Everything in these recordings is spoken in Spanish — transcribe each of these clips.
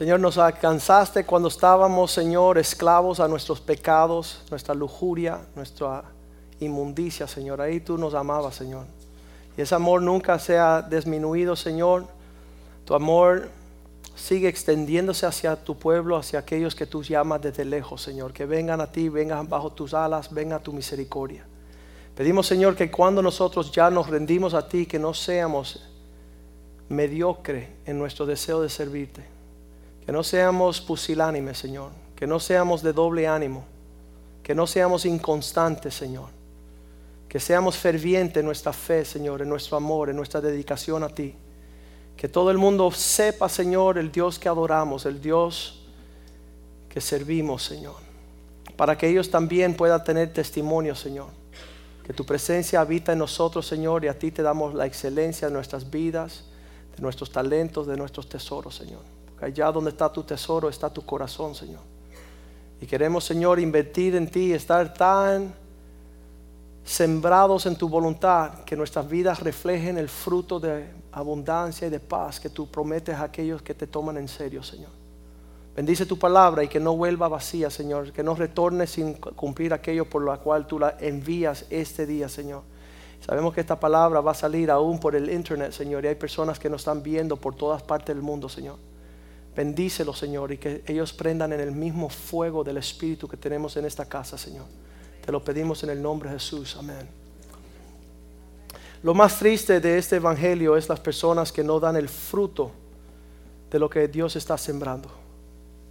Señor, nos alcanzaste cuando estábamos, Señor, esclavos a nuestros pecados, nuestra lujuria, nuestra inmundicia, Señor. Ahí tú nos amabas, Señor. Y ese amor nunca se ha disminuido, Señor. Tu amor sigue extendiéndose hacia tu pueblo, hacia aquellos que tú llamas desde lejos, Señor. Que vengan a ti, vengan bajo tus alas, venga tu misericordia. Pedimos, Señor, que cuando nosotros ya nos rendimos a ti, que no seamos mediocre en nuestro deseo de servirte que no seamos pusilánimes, Señor. Que no seamos de doble ánimo. Que no seamos inconstantes, Señor. Que seamos fervientes en nuestra fe, Señor, en nuestro amor, en nuestra dedicación a ti. Que todo el mundo sepa, Señor, el Dios que adoramos, el Dios que servimos, Señor. Para que ellos también puedan tener testimonio, Señor. Que tu presencia habita en nosotros, Señor, y a ti te damos la excelencia de nuestras vidas, de nuestros talentos, de nuestros tesoros, Señor. Allá donde está tu tesoro está tu corazón, Señor. Y queremos, Señor, invertir en ti, estar tan sembrados en tu voluntad que nuestras vidas reflejen el fruto de abundancia y de paz que tú prometes a aquellos que te toman en serio, Señor. Bendice tu palabra y que no vuelva vacía, Señor, que no retorne sin cumplir aquello por lo cual tú la envías este día, Señor. Sabemos que esta palabra va a salir aún por el internet, Señor, y hay personas que nos están viendo por todas partes del mundo, Señor. Bendícelo, Señor, y que ellos prendan en el mismo fuego del Espíritu que tenemos en esta casa, Señor. Te lo pedimos en el nombre de Jesús. Amén. Lo más triste de este Evangelio es las personas que no dan el fruto de lo que Dios está sembrando.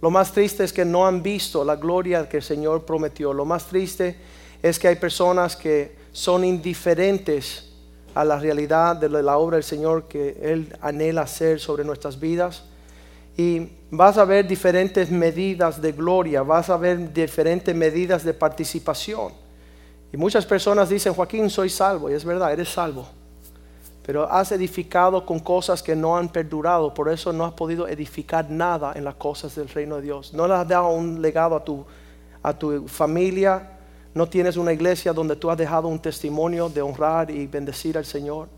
Lo más triste es que no han visto la gloria que el Señor prometió. Lo más triste es que hay personas que son indiferentes a la realidad de la obra del Señor que Él anhela hacer sobre nuestras vidas y vas a ver diferentes medidas de gloria, vas a ver diferentes medidas de participación. Y muchas personas dicen, Joaquín, soy salvo, y es verdad, eres salvo. Pero has edificado con cosas que no han perdurado, por eso no has podido edificar nada en las cosas del reino de Dios. No le has dado un legado a tu, a tu familia, no tienes una iglesia donde tú has dejado un testimonio de honrar y bendecir al Señor.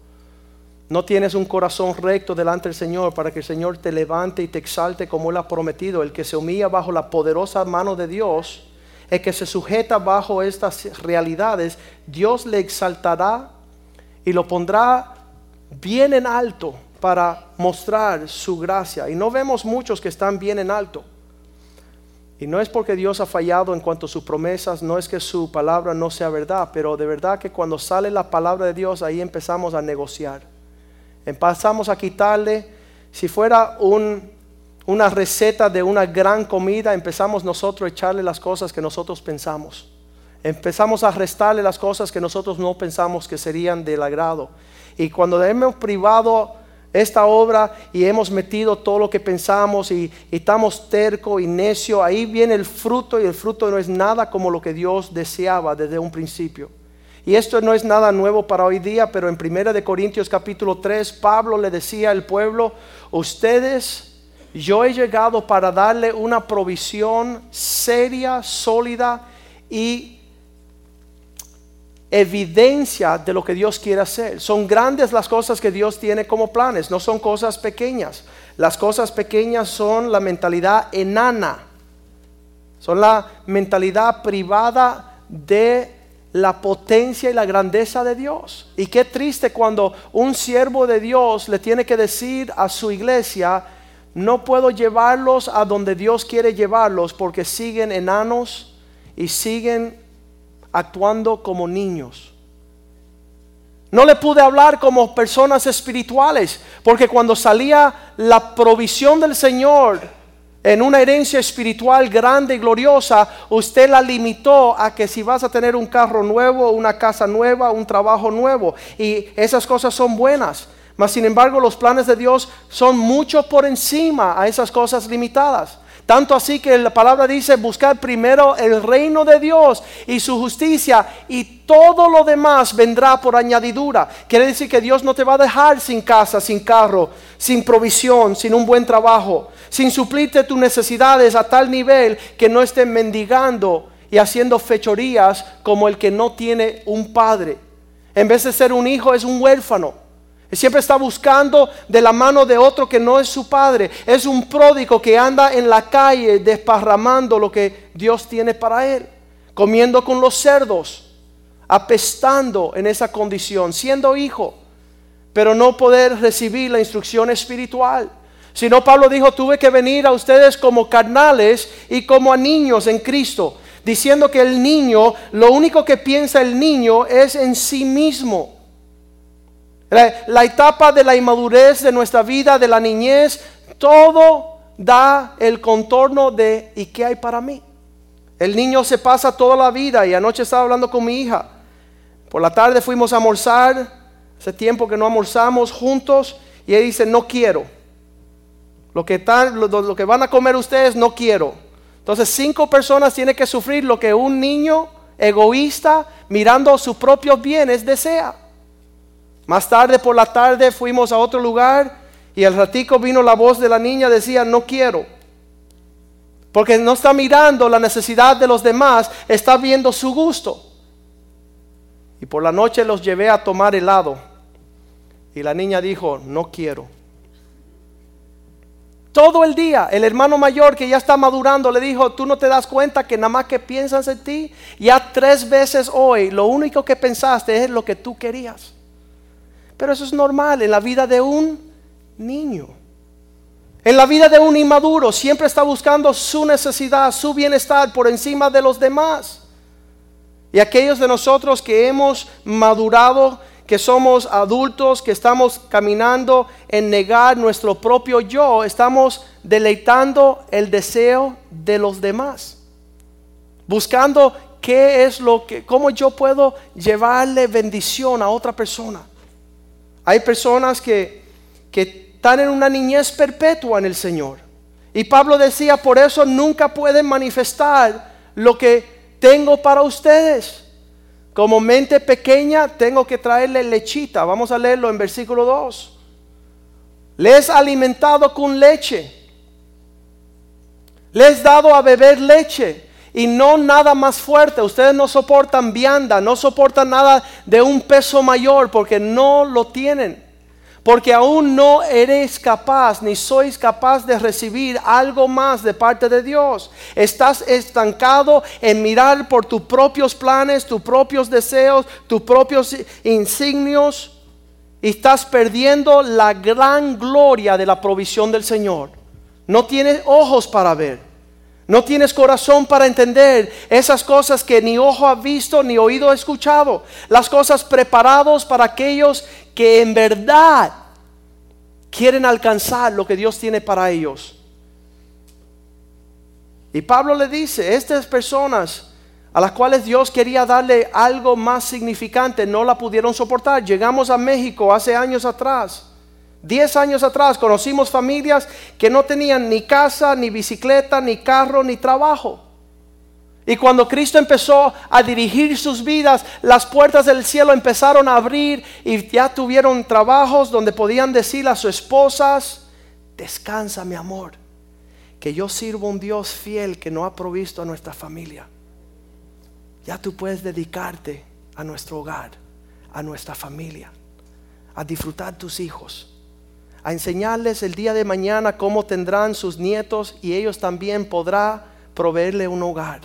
No tienes un corazón recto delante del Señor para que el Señor te levante y te exalte como Él ha prometido. El que se humilla bajo la poderosa mano de Dios, el que se sujeta bajo estas realidades, Dios le exaltará y lo pondrá bien en alto para mostrar su gracia. Y no vemos muchos que están bien en alto. Y no es porque Dios ha fallado en cuanto a sus promesas, no es que su palabra no sea verdad, pero de verdad que cuando sale la palabra de Dios ahí empezamos a negociar. Empezamos a quitarle, si fuera una receta de una gran comida, empezamos nosotros a echarle las cosas que nosotros pensamos. Empezamos a restarle las cosas que nosotros no pensamos que serían del agrado. Y cuando hemos privado esta obra y hemos metido todo lo que pensamos y, y estamos terco y necio, ahí viene el fruto y el fruto no es nada como lo que Dios deseaba desde un principio. Y esto no es nada nuevo para hoy día, pero en 1 de Corintios capítulo 3 Pablo le decía al pueblo, ustedes yo he llegado para darle una provisión seria, sólida y evidencia de lo que Dios quiere hacer. Son grandes las cosas que Dios tiene como planes, no son cosas pequeñas. Las cosas pequeñas son la mentalidad enana, son la mentalidad privada de la potencia y la grandeza de Dios. Y qué triste cuando un siervo de Dios le tiene que decir a su iglesia, no puedo llevarlos a donde Dios quiere llevarlos porque siguen enanos y siguen actuando como niños. No le pude hablar como personas espirituales porque cuando salía la provisión del Señor, en una herencia espiritual grande y gloriosa, usted la limitó a que si vas a tener un carro nuevo, una casa nueva, un trabajo nuevo. Y esas cosas son buenas. Mas sin embargo los planes de Dios son mucho por encima a esas cosas limitadas. Tanto así que la palabra dice buscar primero el reino de Dios y su justicia y todo lo demás vendrá por añadidura. Quiere decir que Dios no te va a dejar sin casa, sin carro, sin provisión, sin un buen trabajo, sin suplirte tus necesidades a tal nivel que no estén mendigando y haciendo fechorías como el que no tiene un padre. En vez de ser un hijo es un huérfano. Siempre está buscando de la mano de otro que no es su padre. Es un pródigo que anda en la calle desparramando lo que Dios tiene para él. Comiendo con los cerdos, apestando en esa condición, siendo hijo, pero no poder recibir la instrucción espiritual. Sino Pablo dijo, tuve que venir a ustedes como carnales y como a niños en Cristo, diciendo que el niño, lo único que piensa el niño es en sí mismo la, etapa de la inmadurez de nuestra vida, de la niñez, todo da el contorno de ¿y qué hay para mí? El niño se pasa toda la vida y anoche estaba hablando con mi hija. Por la tarde fuimos a almorzar, hace tiempo que no almorzamos juntos y ella dice, no quiero. Lo que, lo que van a comer ustedes, no quiero. Entonces cinco personas tienen que sufrir lo que un niño egoísta mirando sus propios bienes desea. Más tarde por la tarde fuimos a otro lugar y al ratico vino la voz de la niña, decía, no quiero. Porque no está mirando la necesidad de los demás, está viendo su gusto. Y por la noche los llevé a tomar helado. Y la niña dijo, no quiero. Todo el día, el hermano mayor que ya está madurando le dijo, tú no te das cuenta que nada más que piensas en ti, ya tres veces hoy, lo único que pensaste es lo que tú querías. Pero eso es normal en la vida de un niño. En la vida de un inmaduro siempre está buscando su necesidad, su bienestar por encima de los demás. Y aquellos de nosotros que hemos madurado, que somos adultos, que estamos caminando en negar nuestro propio yo, estamos deleitando el deseo de los demás. Buscando qué es lo que, cómo yo puedo llevarle bendición a otra persona. Hay personas que, están en una niñez perpetua en el Señor. Y Pablo decía, por eso nunca pueden manifestar lo que tengo para ustedes. Como mente pequeña tengo que traerle lechita. Vamos a leerlo en versículo 2. Les alimentado con leche. Les dado a beber leche y no nada más fuerte. Ustedes no soportan vianda, no soportan nada de un peso mayor porque no lo tienen. Porque aún no eres capaz ni sois capaz de recibir algo más de parte de Dios. Estás estancado en mirar por tus propios planes, tus propios deseos, tus propios insignios. Y estás perdiendo la gran gloria de la provisión del Señor. No tienes ojos para ver. No tienes corazón para entender esas cosas que ni ojo ha visto ni oído ha escuchado. Las cosas preparadas para aquellos que en verdad quieren alcanzar lo que Dios tiene para ellos. Y Pablo le dice, estas personas a las cuales Dios quería darle algo más significante no la pudieron soportar. Llegamos a México hace años atrás Diez años atrás conocimos familias que no tenían ni casa, ni bicicleta, ni carro, ni trabajo. Y cuando Cristo empezó a dirigir sus vidas, las puertas del cielo empezaron a abrir y ya tuvieron trabajos donde podían decir a sus esposas, descansa mi amor, que yo sirvo a un Dios fiel que no ha provisto a nuestra familia. Ya tú puedes dedicarte a nuestro hogar, a nuestra familia, a disfrutar tus hijos a enseñarles el día de mañana cómo tendrán sus nietos y ellos también podrán proveerle un hogar.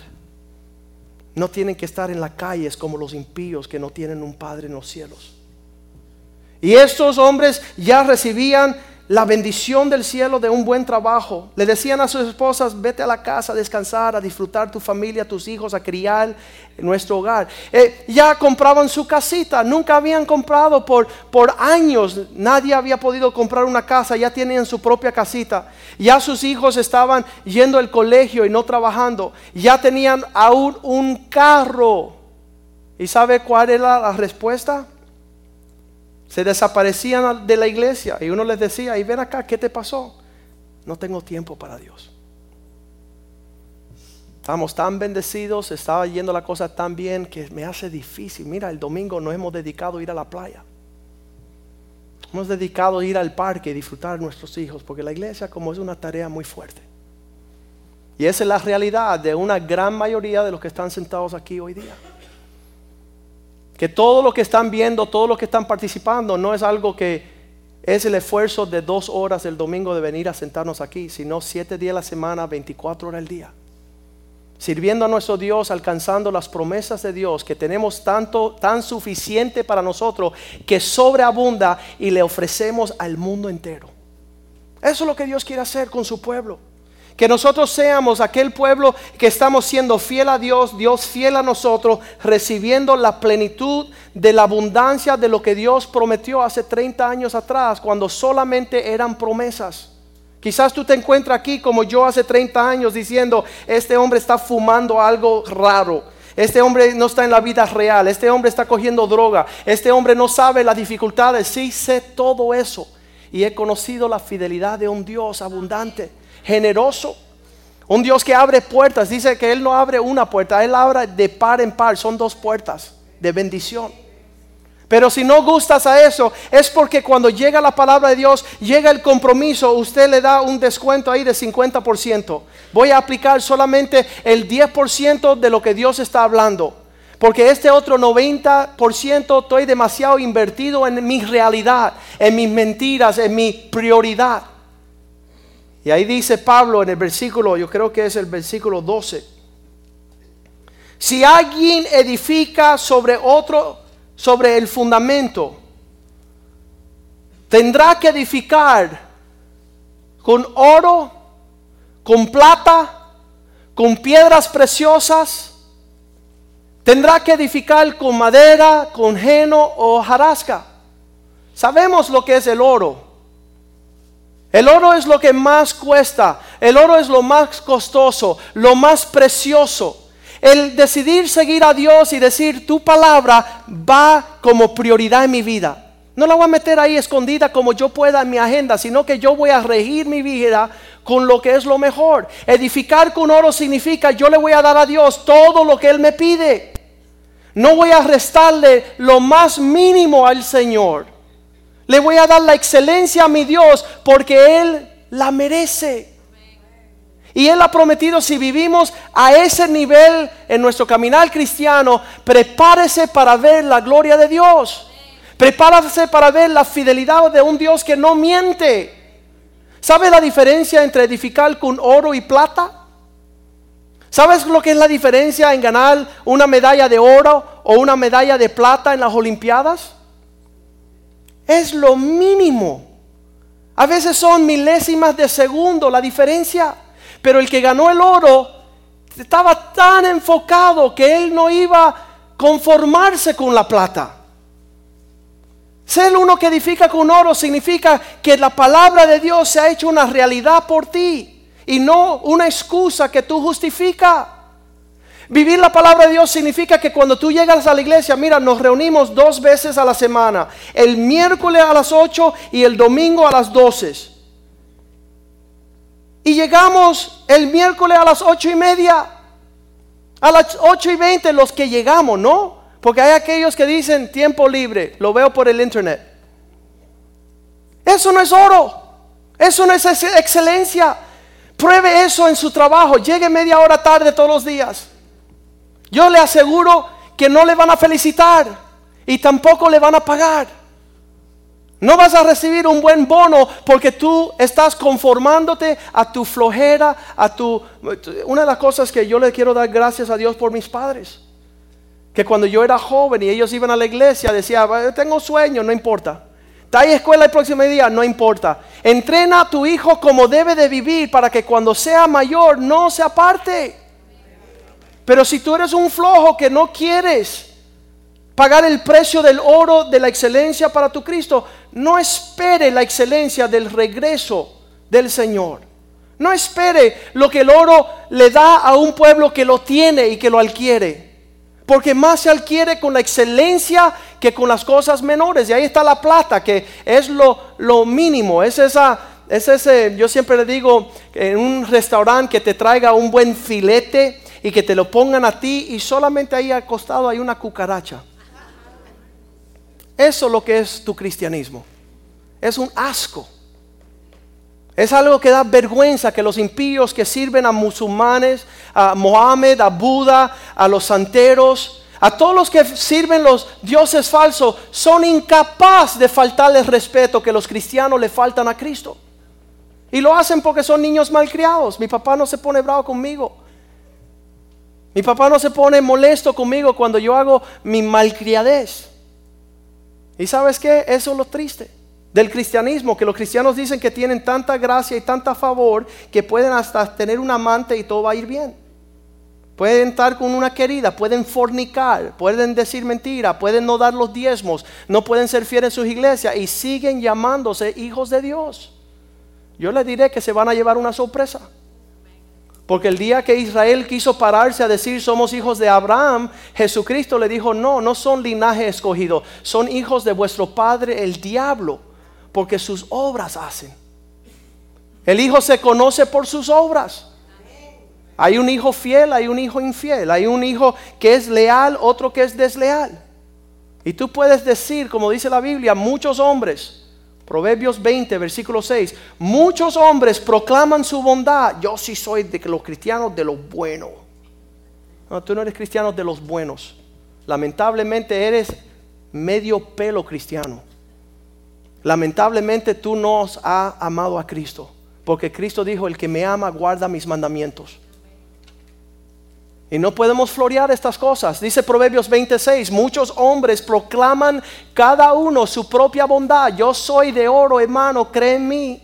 No tienen que estar en las calles como los impíos que no tienen un Padre en los cielos. Y estos hombres ya recibían la bendición del cielo de un buen trabajo. Le decían a sus esposas, vete a la casa a descansar, a disfrutar tu familia, tus hijos, a criar en nuestro hogar. Eh, ya compraban su casita, nunca habían comprado por, por años, nadie había podido comprar una casa, ya tenían su propia casita. Ya sus hijos estaban yendo al colegio y no trabajando. Ya tenían aún un carro. ¿Y sabe cuál era la respuesta? Se desaparecían de la iglesia y uno les decía, y ven acá, ¿qué te pasó? No tengo tiempo para Dios. Estamos tan bendecidos, estaba yendo la cosa tan bien que me hace difícil. Mira, el domingo nos hemos dedicado a ir a la playa. Hemos dedicado a ir al parque y disfrutar a nuestros hijos, porque la iglesia como es una tarea muy fuerte. Y esa es la realidad de una gran mayoría de los que están sentados aquí hoy día. Que todo lo que están viendo, todo lo que están participando, no es algo que es el esfuerzo de dos horas del domingo de venir a sentarnos aquí, sino siete días a la semana, 24 horas al día sirviendo a nuestro Dios, alcanzando las promesas de Dios que tenemos tanto, tan suficiente para nosotros que sobreabunda y le ofrecemos al mundo entero. Eso es lo que Dios quiere hacer con su pueblo. Que nosotros seamos aquel pueblo que estamos siendo fiel a Dios, Dios fiel a nosotros, recibiendo la plenitud de la abundancia de lo que Dios prometió hace 30 años atrás, cuando solamente eran promesas. Quizás tú te encuentras aquí como yo hace 30 años diciendo, este hombre está fumando algo raro. Este hombre no está en la vida real. Este hombre está cogiendo droga. Este hombre no sabe las dificultades. Sí sé todo eso. Y he conocido la fidelidad de un Dios abundante, generoso. Un Dios que abre puertas. Dice que Él no abre una puerta. Él abre de par en par. Son dos puertas de bendición. Pero si no gustas a eso, es porque cuando llega la palabra de Dios, llega el compromiso, usted le da un descuento ahí de 50%. Voy a aplicar solamente el 10% de lo que Dios está hablando. Porque este otro 90% estoy demasiado invertido en mi realidad, en mis mentiras, en mi prioridad. Y ahí dice Pablo en el versículo, yo creo que es el versículo 12. Si alguien edifica sobre otro sobre el fundamento. Tendrá que edificar con oro, con plata, con piedras preciosas. Tendrá que edificar con madera, con heno o jarasca. Sabemos lo que es el oro. El oro es lo que más cuesta. El oro es lo más costoso, lo más precioso. El decidir seguir a Dios y decir tu palabra va como prioridad en mi vida. No la voy a meter ahí escondida como yo pueda en mi agenda, sino que yo voy a regir mi vida con lo que es lo mejor. Edificar con oro significa yo le voy a dar a Dios todo lo que Él me pide. No voy a restarle lo más mínimo al Señor. Le voy a dar la excelencia a mi Dios porque Él la merece. Y Él ha prometido, si vivimos a ese nivel en nuestro caminar cristiano, prepárese para ver la gloria de Dios. Prepárese para ver la fidelidad de un Dios que no miente. ¿Sabe la diferencia entre edificar con oro y plata? ¿Sabes lo que es la diferencia en ganar una medalla de oro o una medalla de plata en las Olimpiadas? Es lo mínimo. A veces son milésimas de segundo la diferencia. Pero el que ganó el oro estaba tan enfocado que él no iba a conformarse con la plata. Ser uno que edifica con oro significa que la palabra de Dios se ha hecho una realidad por ti y no una excusa que tú justificas. Vivir la palabra de Dios significa que cuando tú llegas a la iglesia, mira, nos reunimos dos veces a la semana, el miércoles a las 8 y el domingo a las 12. Y llegamos el miércoles a las ocho y media. A las ocho y veinte los que llegamos, ¿no? Porque hay aquellos que dicen tiempo libre, lo veo por el internet. Eso no es oro. Eso no es excelencia. Pruebe eso en su trabajo. Llegue media hora tarde todos los días. Yo le aseguro que no le van a felicitar y tampoco le van a pagar. No vas a recibir un buen bono porque tú estás conformándote a tu flojera, a tu... Una de las cosas que yo le quiero dar gracias a Dios por mis padres. Que cuando yo era joven y ellos iban a la iglesia, decía, tengo sueño, no importa. ¿Está ahí escuela el próximo día? No importa. Entrena a tu hijo como debe de vivir para que cuando sea mayor no se aparte. Pero si tú eres un flojo que no quieres pagar el precio del oro de la excelencia para tu Cristo, no espere la excelencia del regreso del Señor. No espere lo que el oro le da a un pueblo que lo tiene y que lo adquiere. Porque más se adquiere con la excelencia que con las cosas menores. Y ahí está la plata, que es lo, mínimo. Es esa, es ese, yo siempre le digo, en un restaurante que te traiga un buen filete y que te lo pongan a ti y solamente ahí acostado hay una cucaracha. Eso es lo que es tu cristianismo. Es un asco. Es algo que da vergüenza que los impíos que sirven a musulmanes, a Mohammed, a Buda, a los santeros, a todos los que sirven los dioses falsos, son incapaces de faltarles respeto que los cristianos le faltan a Cristo. Y lo hacen porque son niños malcriados. Mi papá no se pone bravo conmigo. Mi papá no se pone molesto conmigo cuando yo hago mi malcriadez. ¿Y sabes qué? Eso es lo triste del cristianismo, que los cristianos dicen que tienen tanta gracia y tanta favor que pueden hasta tener un amante y todo va a ir bien. Pueden estar con una querida, pueden fornicar, pueden decir mentira, pueden no dar los diezmos, no pueden ser fieles en sus iglesias y siguen llamándose hijos de Dios. Yo les diré que se van a llevar una sorpresa. Porque el día que Israel quiso pararse a decir somos hijos de Abraham, Jesucristo le dijo, no, no son linaje escogido, son hijos de vuestro padre el diablo, porque sus obras hacen. El hijo se conoce por sus obras. Hay un hijo fiel, hay un hijo infiel, hay un hijo que es leal, otro que es desleal. Y tú puedes decir, como dice la Biblia, muchos hombres Proverbios 20, versículo 6. Muchos hombres proclaman su bondad. Yo sí soy de los cristianos de los buenos. No, tú no eres cristiano de los buenos. Lamentablemente eres medio pelo cristiano. Lamentablemente tú no has amado a Cristo. Porque Cristo dijo, el que me ama guarda mis mandamientos. Y no podemos florear estas cosas. Dice Proverbios 26, muchos hombres proclaman cada uno su propia bondad. Yo soy de oro, hermano, cree en mí.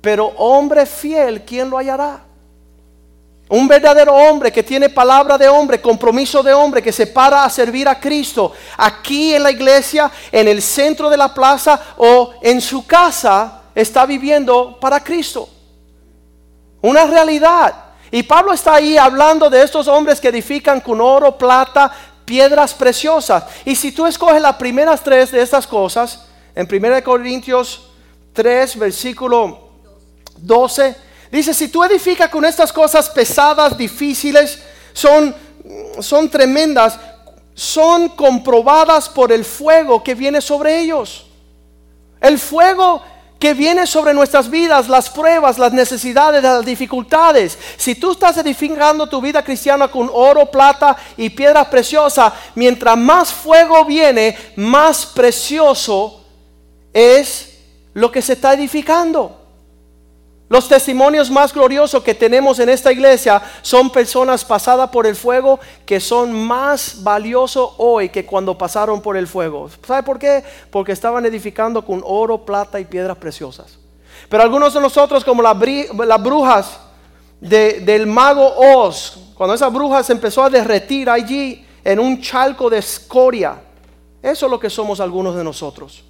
Pero hombre fiel, ¿quién lo hallará? Un verdadero hombre que tiene palabra de hombre, compromiso de hombre, que se para a servir a Cristo aquí en la iglesia, en el centro de la plaza o en su casa, está viviendo para Cristo. Una realidad. Y Pablo está ahí hablando de estos hombres que edifican con oro, plata, piedras preciosas. Y si tú escoges las primeras tres de estas cosas, en 1 Corintios 3, versículo 12, dice, si tú edificas con estas cosas pesadas, difíciles, son, son tremendas, son comprobadas por el fuego que viene sobre ellos. El fuego que viene sobre nuestras vidas, las pruebas, las necesidades, las dificultades. Si tú estás edificando tu vida cristiana con oro, plata y piedras preciosas, mientras más fuego viene, más precioso es lo que se está edificando. Los testimonios más gloriosos que tenemos en esta iglesia son personas pasadas por el fuego que son más valiosos hoy que cuando pasaron por el fuego. ¿Sabe por qué? Porque estaban edificando con oro, plata y piedras preciosas. Pero algunos de nosotros, como las, brujas del mago Oz, cuando esa bruja se empezó a derretir allí en un chalco de escoria, eso es lo que somos algunos de nosotros.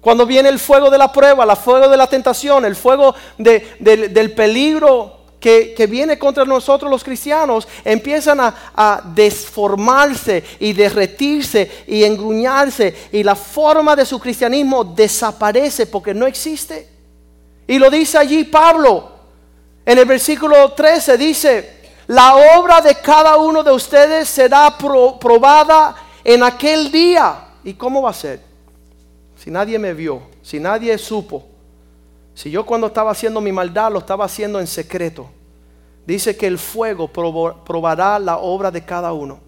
Cuando viene el fuego de la prueba, el fuego de la tentación, el fuego del peligro que, viene contra nosotros los cristianos, empiezan a, desformarse y derretirse y engruñarse y la forma de su cristianismo desaparece porque no existe. Y lo dice allí Pablo. En el versículo 13 dice, la obra de cada uno de ustedes será probada en aquel día. ¿Y cómo va a ser? Si nadie me vio, si nadie supo, si yo cuando estaba haciendo mi maldad lo estaba haciendo en secreto, dice que el fuego probará la obra de cada uno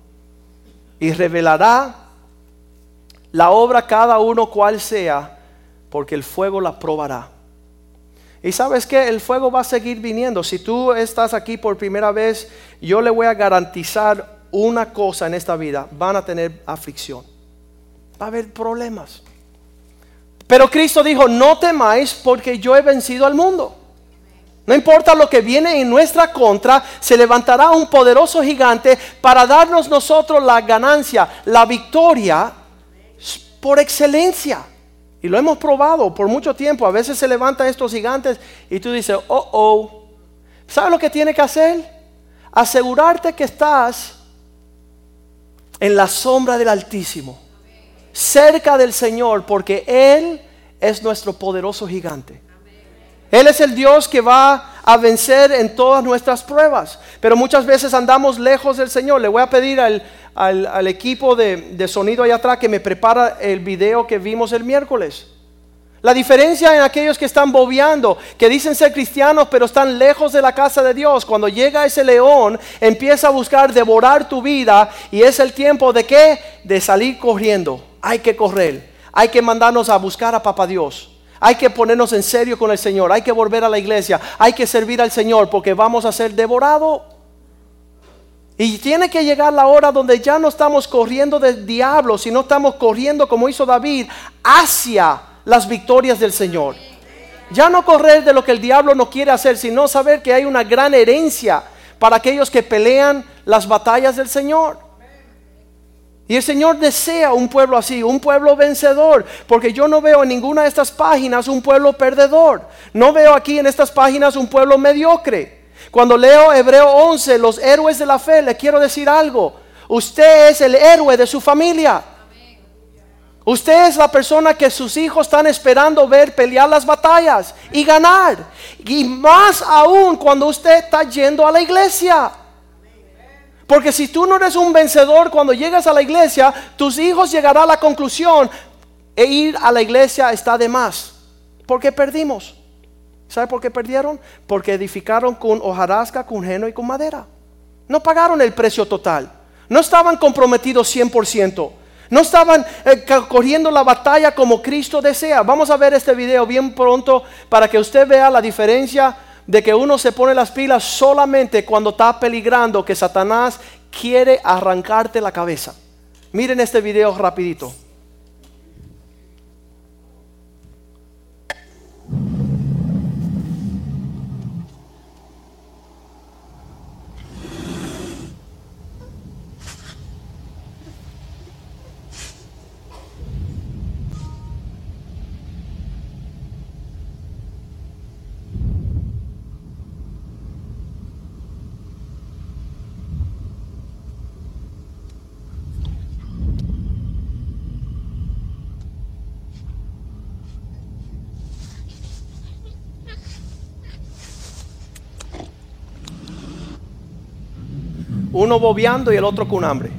y revelará la obra cada uno cual sea, porque el fuego la probará. Y sabes que el fuego va a seguir viniendo. Si tú estás aquí por primera vez, yo le voy a garantizar una cosa en esta vida, van a tener aflicción. Va a haber problemas. Pero Cristo dijo, no temáis porque yo he vencido al mundo. No importa lo que viene en nuestra contra, se levantará un poderoso gigante para darnos nosotros la ganancia, la victoria por excelencia. Y lo hemos probado por mucho tiempo. A veces se levantan estos gigantes y tú dices, oh, oh. ¿Sabes lo que tiene que hacer? Asegurarte que estás en la sombra del Altísimo cerca del Señor porque Él es nuestro poderoso gigante. Él es el Dios que va a vencer en todas nuestras pruebas. Pero muchas veces andamos lejos del Señor. Le voy a pedir al, al- equipo de, de sonido allá atrás que me prepara el video que vimos el miércoles. La diferencia en aquellos que están bobeando, que dicen ser cristianos pero están lejos de la casa de Dios, cuando llega ese león, empieza a buscar devorar tu vida y es el tiempo de qué? De salir corriendo. Hay que correr. Hay que mandarnos a buscar a Papá Dios. Hay que ponernos en serio con el Señor. Hay que volver a la iglesia. Hay que servir al Señor porque vamos a ser devorados. Y tiene que llegar la hora donde ya no estamos corriendo del diablo, sino estamos corriendo como hizo David hacia las victorias del Señor. Ya no correr de lo que el diablo no quiere hacer, sino saber que hay una gran herencia para aquellos que pelean las batallas del Señor. Y el Señor desea un pueblo así, un pueblo vencedor, porque yo no veo en ninguna de estas páginas un pueblo perdedor. No veo aquí en estas páginas un pueblo mediocre. Cuando leo Hebreo 11, los héroes de la fe, le quiero decir algo. Usted es el héroe de su familia. Usted es la persona que sus hijos están esperando ver pelear las batallas y ganar. Y más aún cuando usted está yendo a la iglesia. Porque si tú no eres un vencedor cuando llegas a la iglesia, tus hijos llegarán a la conclusión, e ir a la iglesia está de más. Porque perdimos. ¿Sabe por qué perdieron? Porque edificaron con hojarasca, con heno y con madera. No pagaron el precio total. No estaban comprometidos 100%. No estaban eh, corriendo la batalla como Cristo desea. Vamos a ver este video bien pronto para que usted vea la diferencia de que uno se pone las pilas solamente cuando está peligrando que Satanás quiere arrancarte la cabeza. Miren este video rapidito. Uno bobeando y el otro con hambre.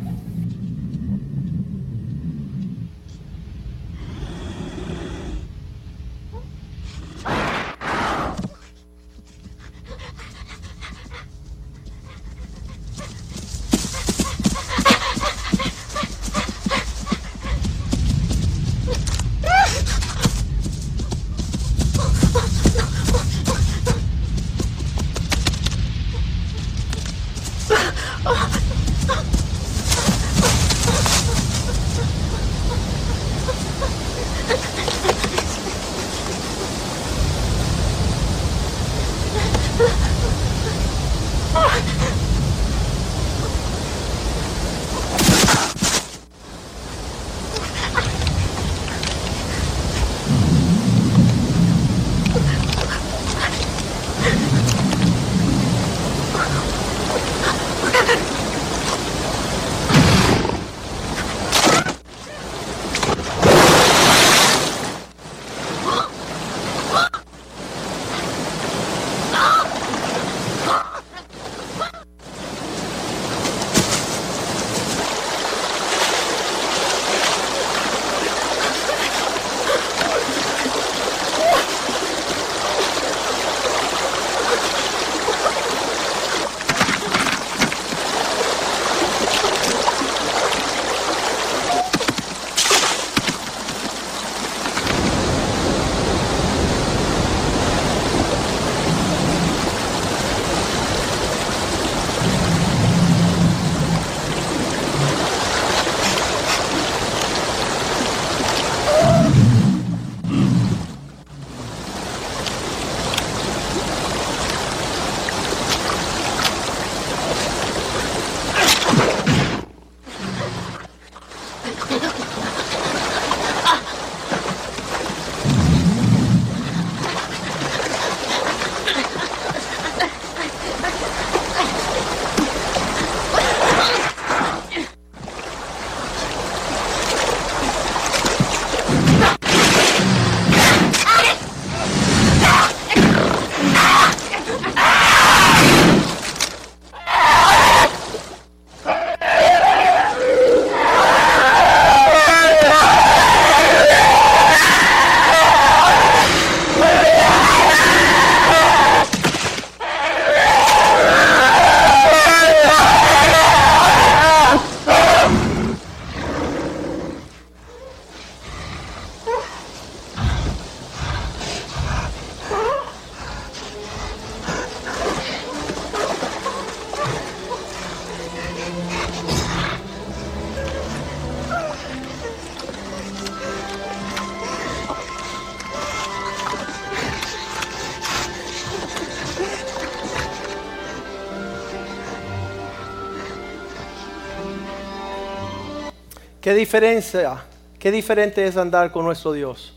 Diferencia? ¿Qué diferente es andar con nuestro Dios?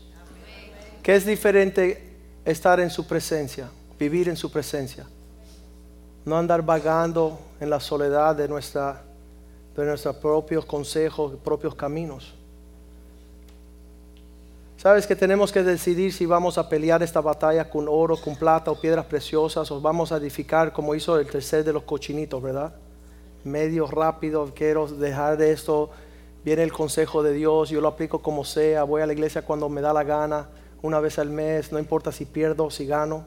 ¿Qué es diferente estar en su presencia, vivir en su presencia? No andar vagando en la soledad de, nuestra, de nuestros propios consejos, propios caminos. Sabes que tenemos que decidir si vamos a pelear esta batalla con oro, con plata o piedras preciosas o vamos a edificar como hizo el tercer de los cochinitos, ¿verdad? Medio rápido, quiero dejar de esto, viene el consejo de Dios, yo lo aplico como sea, voy a la iglesia cuando me da la gana, una vez al mes, no importa si pierdo o si gano.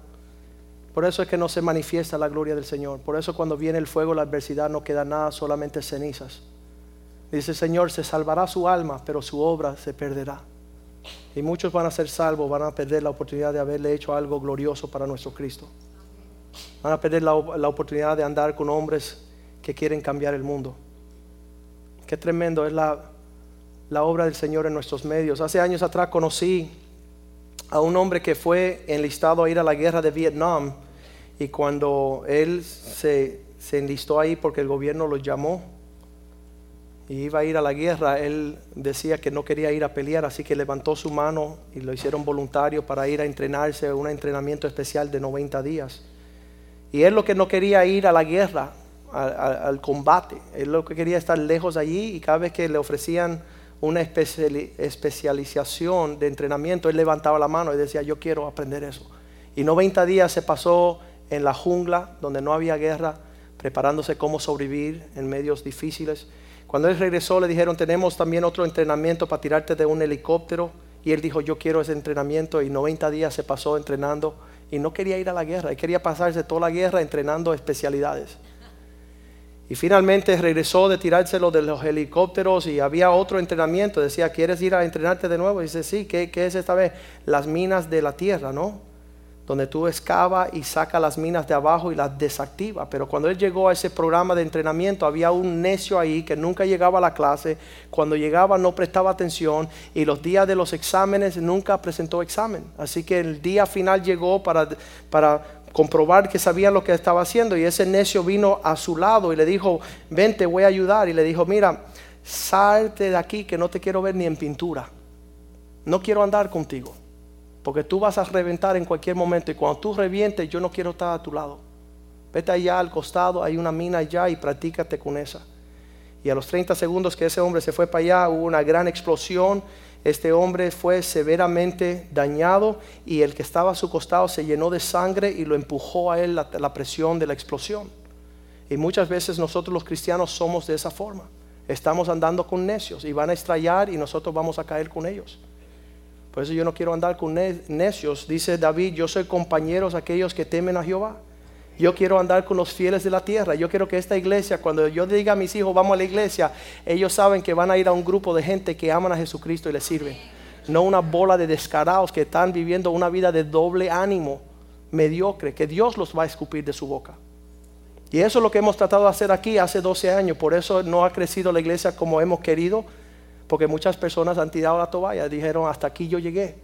Por eso es que no se manifiesta la gloria del Señor. Por eso cuando viene el fuego, la adversidad, no queda nada, solamente cenizas. Dice el Señor, se salvará su alma, pero su obra se perderá. Y muchos van a ser salvos, van a perder la oportunidad de haberle hecho algo glorioso para nuestro Cristo. Van a perder la, oportunidad de andar con hombres que quieren cambiar el mundo. Qué tremendo es la, la obra del Señor en nuestros medios. Hace años atrás conocí a un hombre que fue enlistado a ir a la guerra de Vietnam y cuando él se, se enlistó ahí porque el gobierno lo llamó, y iba a ir a la guerra, él decía que no quería ir a pelear, así que levantó su mano y lo hicieron voluntario para ir a entrenarse, un entrenamiento especial de 90 días. Y él lo que no quería ir a la guerra, al combate, él lo que quería estar lejos allí y cada vez que le ofrecían una especialización de entrenamiento, él levantaba la mano y decía, yo quiero aprender eso. Y 90 días se pasó en la jungla, donde no había guerra, preparándose cómo sobrevivir en medios difíciles. Cuando él regresó le dijeron, tenemos también otro entrenamiento para tirarte de un helicóptero. Y él dijo, yo quiero ese entrenamiento. Y 90 días se pasó entrenando y no quería ir a la guerra. Él quería pasarse toda la guerra entrenando especialidades. Y finalmente regresó de tirárselo de los helicópteros y había otro entrenamiento. Decía, ¿quieres ir a entrenarte de nuevo? Y dice, sí, ¿qué, ¿qué, es esta vez? Las minas de la tierra, ¿no? donde tú excava y saca las minas de abajo y las desactiva. Pero cuando él llegó a ese programa de entrenamiento, había un necio ahí que nunca llegaba a la clase. Cuando llegaba no prestaba atención y los días de los exámenes nunca presentó examen. Así que el día final llegó para, para comprobar que sabía lo que estaba haciendo y ese necio vino a su lado y le dijo, ven, te voy a ayudar. Y le dijo, mira, salte de aquí que no te quiero ver ni en pintura. No quiero andar contigo. Porque tú vas a reventar en cualquier momento y cuando tú revientes yo no quiero estar a tu lado. Vete allá al costado, hay una mina allá y practícate con esa. Y a los 30 segundos que ese hombre se fue para allá hubo una gran explosión. Este hombre fue severamente dañado y el que estaba a su costado se llenó de sangre y lo empujó a él la, la presión de la explosión. Y muchas veces nosotros los cristianos somos de esa forma. Estamos andando con necios y van a estrellar y nosotros vamos a caer con ellos. Por eso yo no quiero andar con necios. Dice David, yo soy compañeros aquellos que temen a Jehová. Yo quiero andar con los fieles de la tierra. Yo quiero que esta iglesia, cuando yo diga a mis hijos, vamos a la iglesia, ellos saben que van a ir a un grupo de gente que aman a Jesucristo y le sirven. No una bola de descarados que están viviendo una vida de doble ánimo, mediocre, que Dios los va a escupir de su boca. Y eso es lo que hemos tratado de hacer aquí hace 12 años. Por eso no ha crecido la iglesia como hemos querido porque muchas personas han tirado la toalla, dijeron, hasta aquí yo llegué.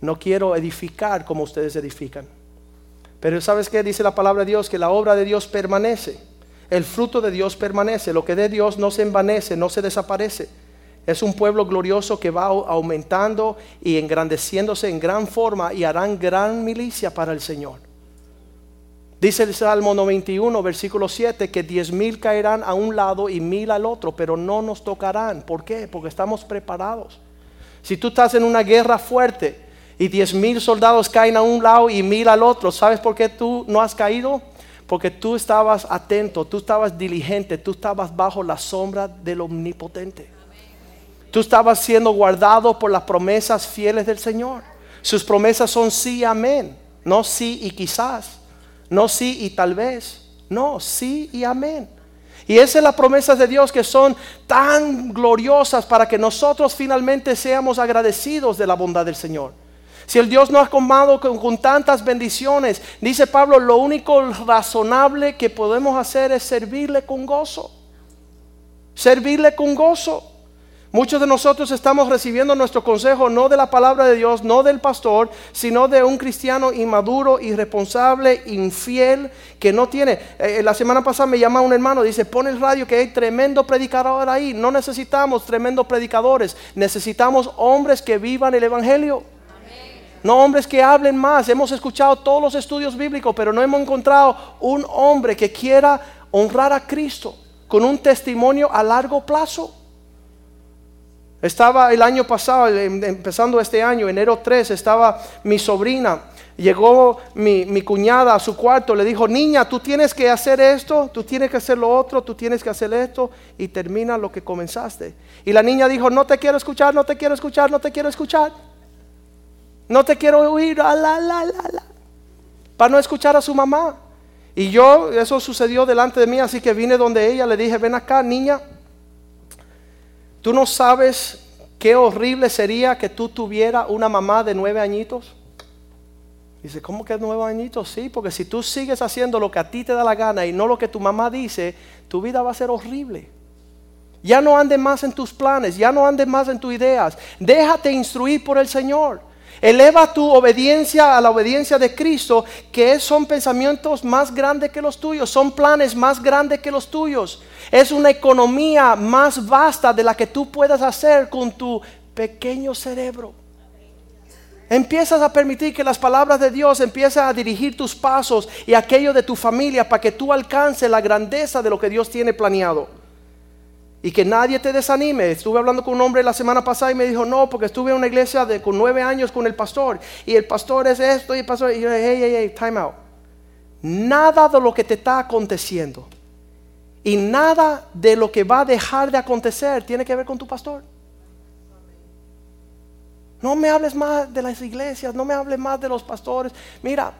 No quiero edificar como ustedes edifican. Pero ¿sabes qué? Dice la palabra de Dios que la obra de Dios permanece. El fruto de Dios permanece. Lo que de Dios no se envanece, no se desaparece. Es un pueblo glorioso que va aumentando y engrandeciéndose en gran forma y harán gran milicia para el Señor. Dice el Salmo 91, versículo 7, que diez mil caerán a un lado y mil al otro, pero no nos tocarán. ¿Por qué? Porque estamos preparados. Si tú estás en una guerra fuerte y diez mil soldados caen a un lado y mil al otro, ¿sabes por qué tú no has caído? Porque tú estabas atento, tú estabas diligente, tú estabas bajo la sombra del omnipotente. Tú estabas siendo guardado por las promesas fieles del Señor. Sus promesas son sí, amén, no sí y quizás. No sí y tal vez. No, sí y amén. Y esas son las promesas de Dios que son tan gloriosas para que nosotros finalmente seamos agradecidos de la bondad del Señor. Si el Dios nos ha comado con, tantas bendiciones, dice Pablo, lo único razonable que podemos hacer es servirle con gozo. Servirle con gozo. Muchos de nosotros estamos recibiendo nuestro consejo no de la palabra de Dios, no del pastor, sino de un cristiano inmaduro, irresponsable, infiel, que no tiene. Eh, la semana pasada me llama un hermano, dice, pon el radio que hay tremendo predicador ahí. No necesitamos tremendos predicadores, necesitamos hombres que vivan el Evangelio. No hombres que hablen más. Hemos escuchado todos los estudios bíblicos, pero no hemos encontrado un hombre que quiera honrar a Cristo con un testimonio a largo plazo. Estaba el año pasado, em, empezando este año, enero 3, estaba mi sobrina. Llegó mi, mi, cuñada a su cuarto, le dijo, niña, tú tienes que hacer esto, tú tienes que hacer lo otro, tú tienes que hacer esto y termina lo que comenzaste. Y la niña dijo, no te quiero escuchar, no te quiero escuchar, no te quiero escuchar. No te quiero oír, la, la, la, la, para no escuchar a su mamá. Y yo, eso sucedió delante de mí, así que vine donde ella, le dije, ven acá, niña, tú no sabes qué horrible sería que tú tuvieras una mamá de nueve añitos. Dice, ¿cómo que nueve añitos? Sí, porque si tú sigues haciendo lo que a ti te da la gana y no lo que tu mamá dice, tu vida va a ser horrible. Ya no andes más en tus planes, ya no andes más en tus ideas. Déjate instruir por el Señor. Eleva tu obediencia a la obediencia de Cristo, que son pensamientos más grandes que los tuyos, son planes más grandes que los tuyos. Es una economía más vasta de la que tú puedas hacer con tu pequeño cerebro. Empiezas a permitir que las palabras de Dios empiecen a dirigir tus pasos y aquello de tu familia para que tú alcances la grandeza de lo que Dios tiene planeado. Y que nadie te desanime. Estuve hablando con un hombre la semana pasada y me dijo, no, porque estuve en una iglesia con nueve años con el pastor. Y el pastor es esto y el pastor. Y yo hey, hey, hey, time out. Nada de lo que te está aconteciendo y nada de lo que va a dejar de acontecer tiene que ver con tu pastor. No me hables más de las iglesias, no me hables más de los pastores. Mira,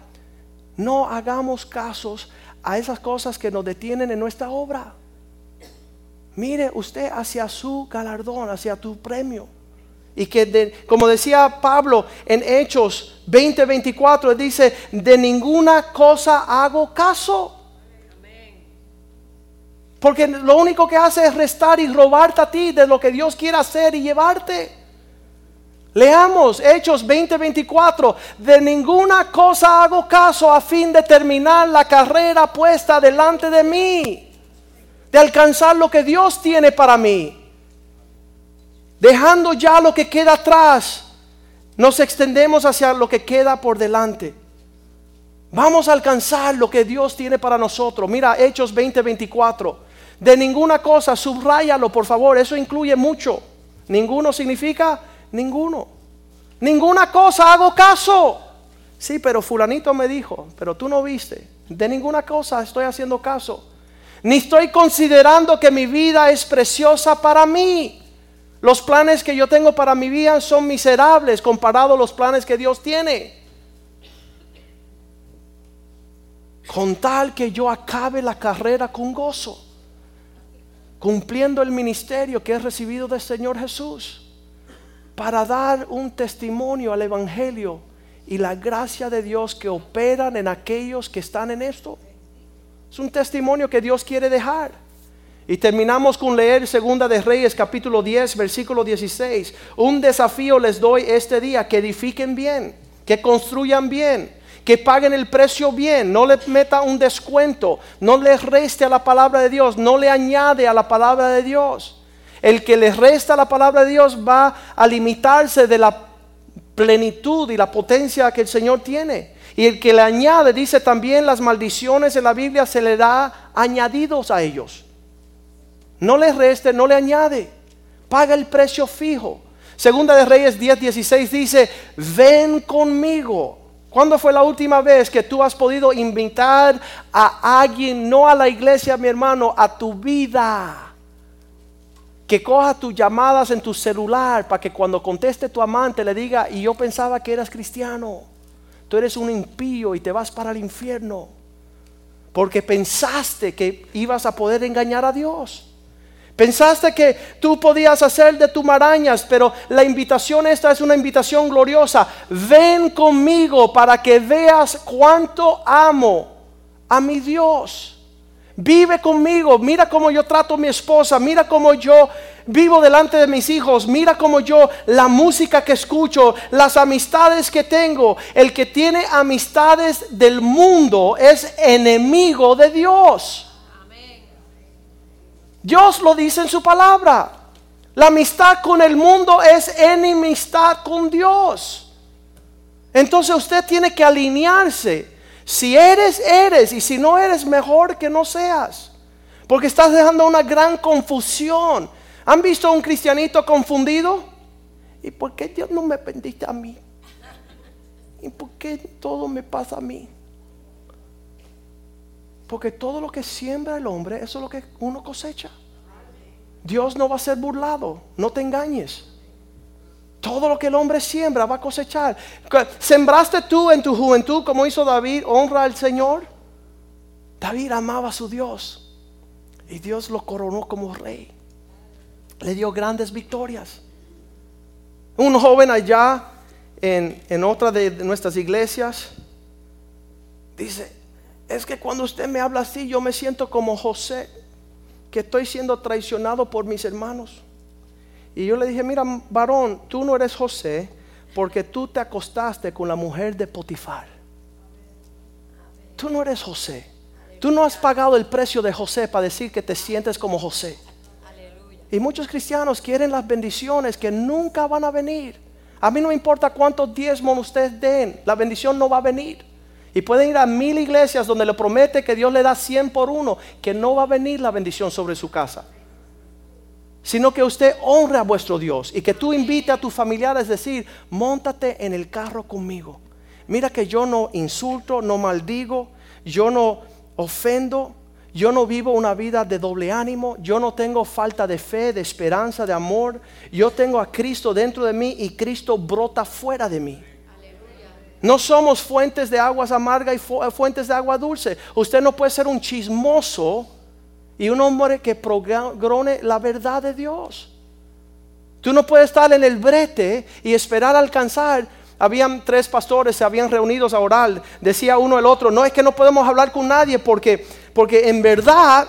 no hagamos casos a esas cosas que nos detienen en nuestra obra. Mire usted hacia su galardón, hacia tu premio. Y que, como decía Pablo en Hechos 20:24, dice, de ninguna cosa hago caso. Porque lo único que hace es restar y robarte a ti de lo que Dios quiere hacer y llevarte. Leamos Hechos 20:24. De ninguna cosa hago caso a fin de terminar la carrera puesta delante de mí de alcanzar lo que Dios tiene para mí. Dejando ya lo que queda atrás, nos extendemos hacia lo que queda por delante. Vamos a alcanzar lo que Dios tiene para nosotros. Mira, Hechos 20:24. De ninguna cosa, subráyalo por favor, eso incluye mucho. Ninguno significa ninguno. Ninguna cosa hago caso. Sí, pero fulanito me dijo, pero tú no viste. De ninguna cosa estoy haciendo caso ni estoy considerando que mi vida es preciosa para mí. Los planes que yo tengo para mi vida son miserables comparados a los planes que Dios tiene. Con tal que yo acabe la carrera con gozo, cumpliendo el ministerio que he recibido del Señor Jesús, para dar un testimonio al Evangelio y la gracia de Dios que operan en aquellos que están en esto. Es un testimonio que Dios quiere dejar. Y terminamos con leer Segunda de Reyes capítulo 10 versículo 16. Un desafío les doy este día, que edifiquen bien, que construyan bien, que paguen el precio bien, no le meta un descuento, no le reste a la palabra de Dios, no le añade a la palabra de Dios. El que le resta la palabra de Dios va a limitarse de la plenitud y la potencia que el Señor tiene. Y el que le añade, dice también las maldiciones en la Biblia se le da añadidos a ellos. No le reste, no le añade. Paga el precio fijo. Segunda de Reyes 10, 16 dice, ven conmigo. ¿Cuándo fue la última vez que tú has podido invitar a alguien, no a la iglesia, mi hermano, a tu vida? Que coja tus llamadas en tu celular para que cuando conteste tu amante le diga, y yo pensaba que eras cristiano tú eres un impío y te vas para el infierno. Porque pensaste que ibas a poder engañar a Dios. Pensaste que tú podías hacer de tu marañas, pero la invitación esta es una invitación gloriosa. Ven conmigo para que veas cuánto amo a mi Dios. Vive conmigo, mira cómo yo trato a mi esposa, mira cómo yo vivo delante de mis hijos, mira cómo yo la música que escucho, las amistades que tengo. El que tiene amistades del mundo es enemigo de Dios. Dios lo dice en su palabra. La amistad con el mundo es enemistad con Dios. Entonces usted tiene que alinearse. Si eres, eres. Y si no eres, mejor que no seas. Porque estás dejando una gran confusión. ¿Han visto a un cristianito confundido? ¿Y por qué Dios no me bendice a mí? ¿Y por qué todo me pasa a mí? Porque todo lo que siembra el hombre, eso es lo que uno cosecha. Dios no va a ser burlado, no te engañes. Todo lo que el hombre siembra va a cosechar. ¿Sembraste tú en tu juventud como hizo David? Honra al Señor. David amaba a su Dios y Dios lo coronó como rey. Le dio grandes victorias. Un joven allá en, en otra de nuestras iglesias dice, es que cuando usted me habla así yo me siento como José que estoy siendo traicionado por mis hermanos. Y yo le dije, mira, varón, tú no eres José porque tú te acostaste con la mujer de Potifar. Tú no eres José. Tú no has pagado el precio de José para decir que te sientes como José. Y muchos cristianos quieren las bendiciones que nunca van a venir. A mí no me importa cuántos diezmos ustedes den, la bendición no va a venir. Y pueden ir a mil iglesias donde le promete que Dios le da cien por uno, que no va a venir la bendición sobre su casa. Sino que usted honre a vuestro Dios y que tú invite a tus familiares a decir, montate en el carro conmigo. Mira que yo no insulto, no maldigo, yo no ofendo, yo no vivo una vida de doble ánimo, yo no tengo falta de fe, de esperanza, de amor. Yo tengo a Cristo dentro de mí y Cristo brota fuera de mí. No somos fuentes de aguas amargas y fuentes de agua dulce. Usted no puede ser un chismoso y un hombre que progrone la verdad de Dios. Tú no puedes estar en el brete y esperar alcanzar. Habían tres pastores, se habían reunidos a orar. Decía uno el otro, no es que no podemos hablar con nadie porque, porque en verdad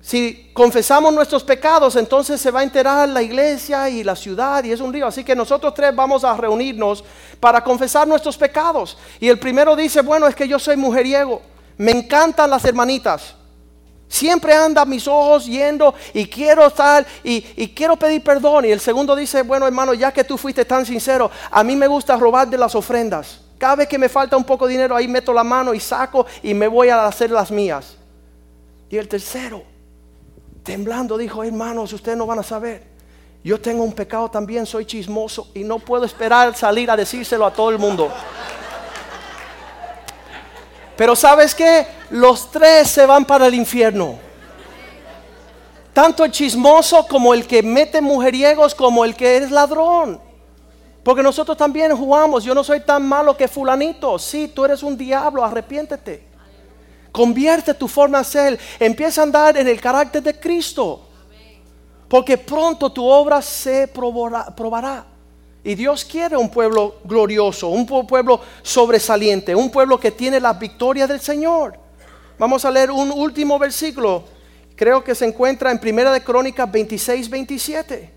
si confesamos nuestros pecados, entonces se va a enterar la iglesia y la ciudad y es un lío. Así que nosotros tres vamos a reunirnos para confesar nuestros pecados. Y el primero dice, bueno, es que yo soy mujeriego. Me encantan las hermanitas. Siempre anda mis ojos yendo y quiero estar y, y, quiero pedir perdón. Y el segundo dice, bueno hermano, ya que tú fuiste tan sincero, a mí me gusta robar de las ofrendas. Cada vez que me falta un poco de dinero, ahí meto la mano y saco y me voy a hacer las mías. Y el tercero, temblando, dijo, hermanos, ustedes no van a saber. Yo tengo un pecado también, soy chismoso y no puedo esperar salir a decírselo a todo el mundo. Pero sabes que los tres se van para el infierno. Tanto el chismoso como el que mete mujeriegos como el que es ladrón. Porque nosotros también jugamos. Yo no soy tan malo que fulanito. Sí, tú eres un diablo, arrepiéntete. Convierte tu forma de ser. Empieza a andar en el carácter de Cristo. Porque pronto tu obra se probará, Y Dios quiere un pueblo glorioso, un pueblo sobresaliente, un pueblo que tiene la victoria del Señor. Vamos a leer un último versículo. Creo que se encuentra en Primera de Crónicas 26, 27.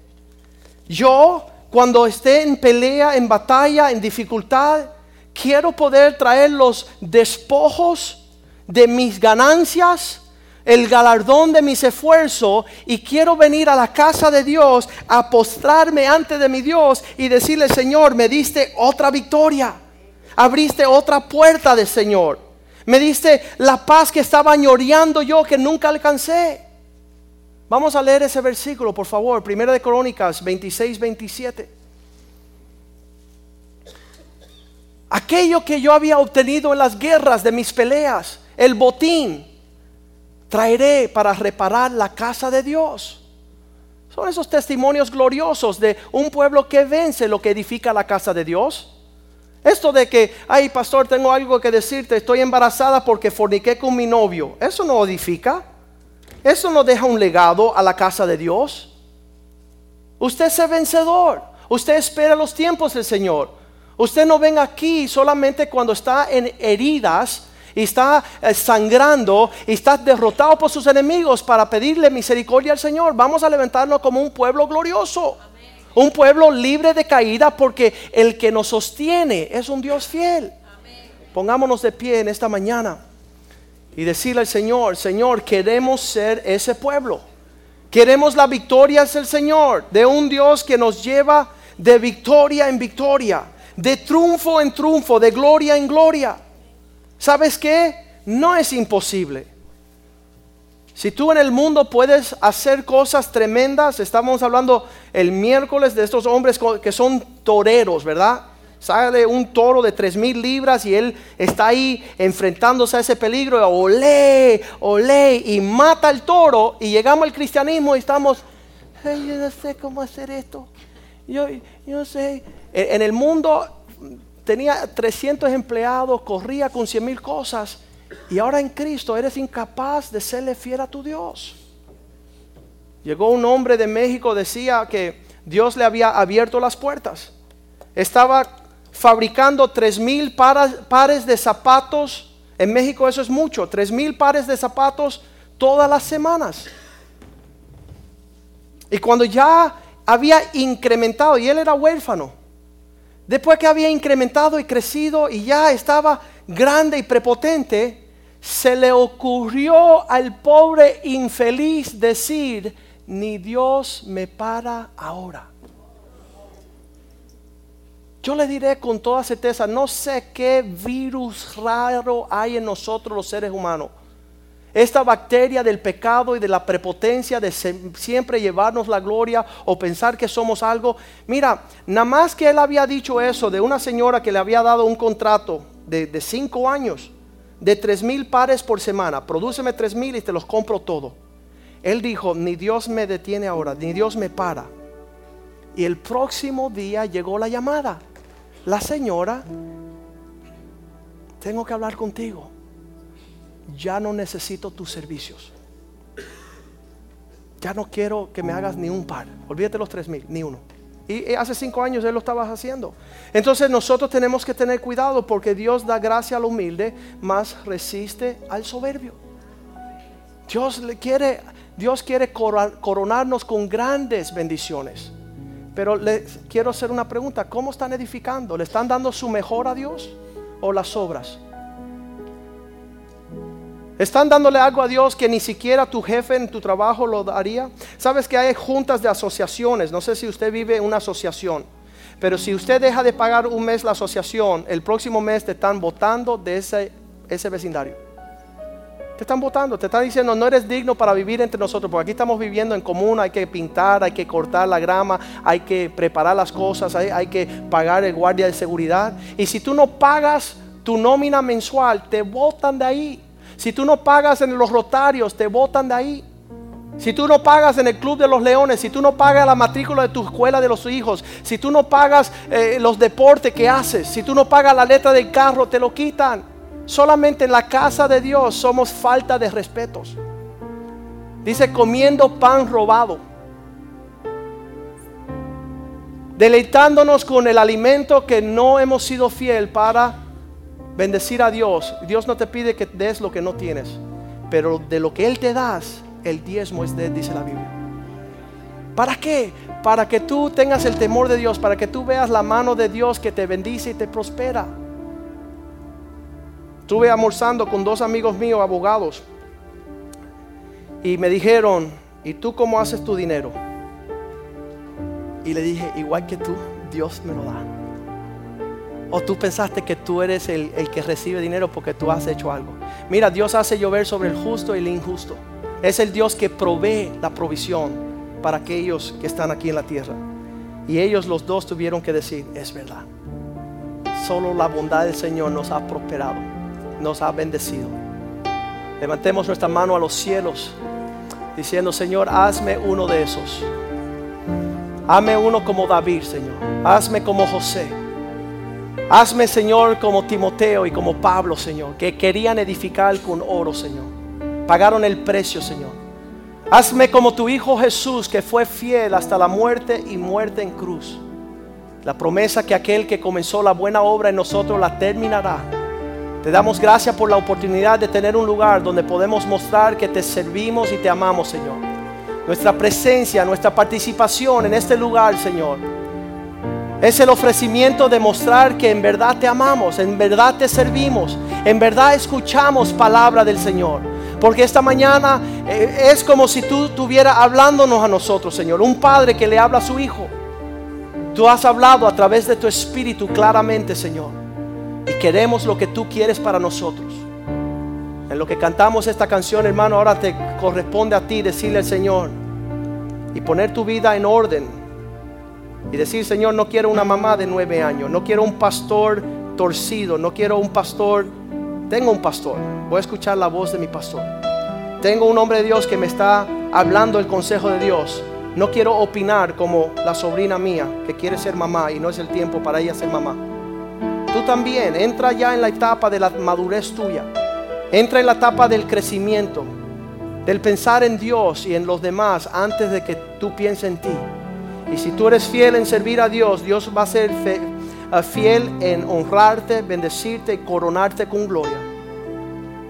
Yo, cuando esté en pelea, en batalla, en dificultad, quiero poder traer los despojos de mis ganancias, el galardón de mis esfuerzos y quiero venir a la casa de Dios a postrarme ante de mi Dios y decirle, Señor, me diste otra victoria, abriste otra puerta del Señor, me diste la paz que estaba añoreando yo que nunca alcancé. Vamos a leer ese versículo, por favor, Primera de Crónicas 26, 27. Aquello que yo había obtenido en las guerras de mis peleas, el botín traeré para reparar la casa de Dios. Son esos testimonios gloriosos de un pueblo que vence lo que edifica la casa de Dios. Esto de que, ay pastor, tengo algo que decirte, estoy embarazada porque forniqué con mi novio. Eso no edifica. Eso no deja un legado a la casa de Dios. Usted es vencedor. Usted espera los tiempos del Señor. Usted no venga aquí solamente cuando está en heridas y está eh, sangrando y está derrotado por sus enemigos para pedirle misericordia al Señor. Vamos a levantarnos como un pueblo glorioso. Un pueblo libre de caída porque el que nos sostiene es un Dios fiel. Pongámonos de pie en esta mañana y decirle al Señor, Señor, queremos ser ese pueblo. Queremos la victoria del Señor, de un Dios que nos lleva de victoria en victoria, de triunfo en triunfo, de gloria en gloria. ¿Sabes qué? No es imposible. Si tú en el mundo puedes hacer cosas tremendas, estamos hablando el miércoles de estos hombres que son toreros, ¿verdad? Sale un toro de tres mil libras y él está ahí enfrentándose a ese peligro, olé, olé, y mata al toro. Y llegamos al cristianismo y estamos, yo no sé cómo hacer esto. Yo, yo sé. En el mundo tenía 300 empleados, corría con 100 mil cosas. Y ahora en Cristo eres incapaz de serle fiel a tu Dios. Llegó un hombre de México, decía que Dios le había abierto las puertas. Estaba fabricando tres mil pares de zapatos. En México eso es mucho, tres mil pares de zapatos todas las semanas. Y cuando ya había incrementado, y él era huérfano, después que había incrementado y crecido y ya estaba grande y prepotente, se le ocurrió al pobre infeliz decir, ni Dios me para ahora. Yo le diré con toda certeza, no sé qué virus raro hay en nosotros los seres humanos. Esta bacteria del pecado y de la prepotencia de siempre llevarnos la gloria o pensar que somos algo. Mira, nada más que él había dicho eso de una señora que le había dado un contrato de, cinco años, de tres mil pares por semana. Prodúceme tres mil y te los compro todo. Él dijo, ni Dios me detiene ahora, ni Dios me para. Y el próximo día llegó la llamada la señora, tengo que hablar contigo. Ya no necesito tus servicios. Ya no quiero que me hagas ni un par. Olvídate los tres mil, ni uno. Y hace cinco años él lo estaba haciendo. Entonces nosotros tenemos que tener cuidado porque Dios da gracia al humilde, más resiste al soberbio. Dios le quiere, Dios quiere coronarnos con grandes bendiciones. Pero les quiero hacer una pregunta, ¿cómo están edificando? ¿Le están dando su mejor a Dios o las obras? ¿Están dándole algo a Dios que ni siquiera tu jefe en tu trabajo lo daría? Sabes que hay juntas de asociaciones, no sé si usted vive en una asociación, pero si usted deja de pagar un mes la asociación, el próximo mes te están votando de ese, ese vecindario. Te están votando, te están diciendo no eres digno para vivir entre nosotros, porque aquí estamos viviendo en común, hay que pintar, hay que cortar la grama, hay que preparar las cosas, hay, hay que pagar el guardia de seguridad. Y si tú no pagas tu nómina mensual, te votan de ahí. Si tú no pagas en los rotarios, te votan de ahí. Si tú no pagas en el Club de los Leones, si tú no pagas la matrícula de tu escuela de los hijos, si tú no pagas eh, los deportes que haces, si tú no pagas la letra del carro, te lo quitan. Solamente en la casa de Dios somos falta de respetos. Dice comiendo pan robado. Deleitándonos con el alimento que no hemos sido fiel para bendecir a Dios. Dios no te pide que des lo que no tienes, pero de lo que Él te das, el diezmo es de Él, dice la Biblia. ¿Para qué? Para que tú tengas el temor de Dios, para que tú veas la mano de Dios que te bendice y te prospera. Estuve almorzando con dos amigos míos, abogados, y me dijeron, ¿y tú cómo haces tu dinero? Y le dije, igual que tú, Dios me lo da. O tú pensaste que tú eres el, el, que recibe dinero porque tú has hecho algo. Mira, Dios hace llover sobre el justo y el injusto. Es el Dios que provee la provisión para aquellos que están aquí en la tierra. Y ellos los dos tuvieron que decir, es verdad. Solo la bondad del Señor nos ha prosperado nos ha bendecido. Levantemos nuestra mano a los cielos diciendo, Señor, hazme uno de esos. Hazme uno como David, Señor. Hazme como José. Hazme, Señor, como Timoteo y como Pablo, Señor, que querían edificar con oro, Señor. Pagaron el precio, Señor. Hazme como tu Hijo Jesús, que fue fiel hasta la muerte y muerte en cruz. La promesa que aquel que comenzó la buena obra en nosotros la terminará Te damos gracias por la oportunidad de tener un lugar donde podemos mostrar que te servimos y te amamos, Señor. Nuestra presencia, nuestra participación en este lugar, Señor, es el ofrecimiento de mostrar que en verdad te amamos, en verdad te servimos, en verdad escuchamos palabra del Señor. Porque esta mañana eh, es como si tú estuvieras hablándonos a nosotros, Señor. Un padre que le habla a su hijo. Tú has hablado a través de tu espíritu claramente, Señor. Y queremos lo que tú quieres para nosotros. En lo que cantamos esta canción, hermano, ahora te corresponde a ti decirle al Señor y poner tu vida en orden. Y decir, Señor, no quiero una mamá de nueve años, no quiero un pastor torcido, no quiero un pastor, tengo un pastor, voy a escuchar la voz de mi pastor. Tengo un hombre de Dios que me está hablando el consejo de Dios. No quiero opinar como la sobrina mía que quiere ser mamá y no es el tiempo para ella ser mamá. Tú también entra ya en la etapa de la madurez tuya. Entra en la etapa del crecimiento, del pensar en Dios y en los demás antes de que tú pienses en ti. Y si tú eres fiel en servir a Dios, Dios va a ser fiel en honrarte, bendecirte y coronarte con gloria.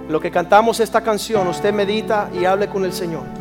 Lo que cantamos esta canción, usted medita y hable con el Señor.